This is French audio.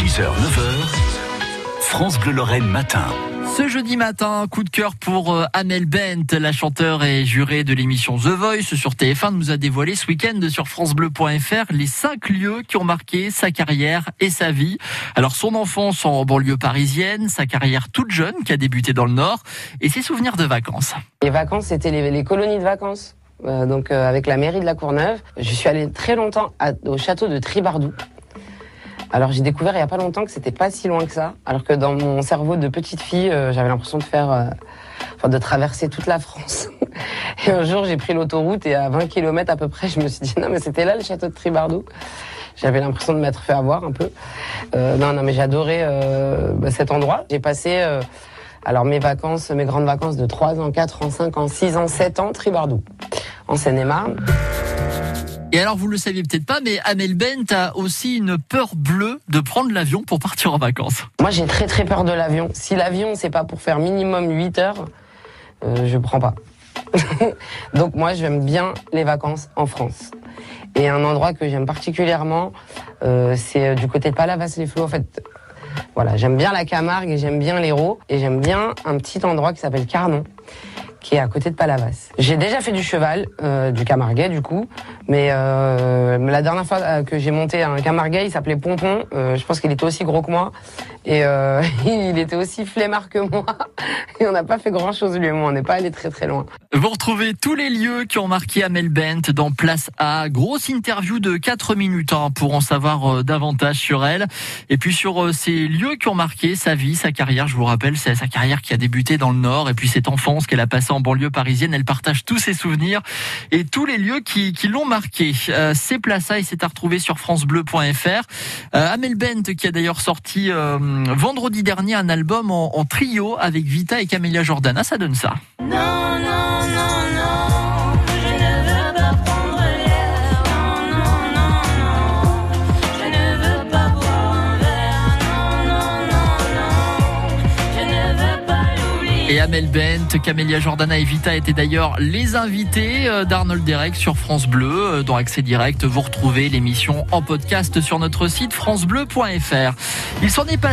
6h, 9h, France Bleu Lorraine matin. Ce jeudi matin, coup de cœur pour euh, Amel Bent, la chanteure et jurée de l'émission The Voice sur TF1 nous a dévoilé ce week-end sur francebleu.fr les cinq lieux qui ont marqué sa carrière et sa vie. Alors son enfance en banlieue parisienne, sa carrière toute jeune qui a débuté dans le Nord et ses souvenirs de vacances. Les vacances, c'était les, les colonies de vacances. Euh, donc euh, avec la mairie de la Courneuve. Je suis allée très longtemps à- au château de Tribardou. Alors j'ai découvert il y a pas longtemps que c'était pas si loin que ça, alors que dans mon cerveau de petite fille, euh, j'avais l'impression de faire, euh, de traverser toute la France. Et un jour j'ai pris l'autoroute et à 20 km à peu près, je me suis dit non mais c'était là le château de Tribardou. J'avais l'impression de m'être fait avoir un peu. Euh, non non mais euh, bah, cet endroit. J'ai passé alors mes vacances, mes grandes vacances de 3 ans, 4 ans, 5 ans, 6 ans, 7 ans, Tribardou, en Seine-et-Marne. Et alors vous le saviez peut-être pas, mais Amel Bent a aussi une peur bleue de prendre l'avion pour partir en vacances. Moi, j'ai très très peur de l'avion. Si l'avion, c'est pas pour faire minimum 8 heures, euh, je prends pas. Donc moi, j'aime bien les vacances en France. Et un endroit que j'aime particulièrement, euh, c'est euh, du côté de Palavas-les-Flots. En fait, voilà, j'aime bien la Camargue et j'aime bien l'Hérault. Et j'aime bien un petit endroit qui s'appelle Carnon, qui est à côté de Palavas. J'ai déjà fait du cheval, euh, du Camarguais du coup, mais euh, la dernière fois euh, que j'ai monté un Camarguais, il s'appelait Pompon. Je pense qu'il était aussi gros que moi et il était aussi flemmard que moi. Et on n'a pas fait grand chose lui et moi, on n'est pas allé très très loin. Vous retrouvez tous les lieux qui ont marqué Amel Bent dans Place A. Grosse interview de 4 minutes hein, pour en savoir davantage sur elle. Et puis sur ces lieux qui ont marqué sa vie, sa carrière. Je vous rappelle, c'est sa carrière qui a débuté dans le Nord et puis cette enfance qu'elle a passée en banlieue parisienne. Elle partage tous ses souvenirs et tous les lieux qui, l'ont marqué. Euh, c'est Place A et c'est à retrouver sur francebleu.fr. Euh, Amel Bent qui a d'ailleurs sorti euh, vendredi dernier un album en, en trio avec Vita et Camélia Jordana. Ça donne ça. Non, Et Amel Bent, Camélia Jordana et Vita étaient d'ailleurs les invités euh, d'Arnold Derek sur France Bleu. Euh, Dans Accès Direct, vous retrouvez l'émission en podcast sur notre site francebleu.fr. Il s'en est passé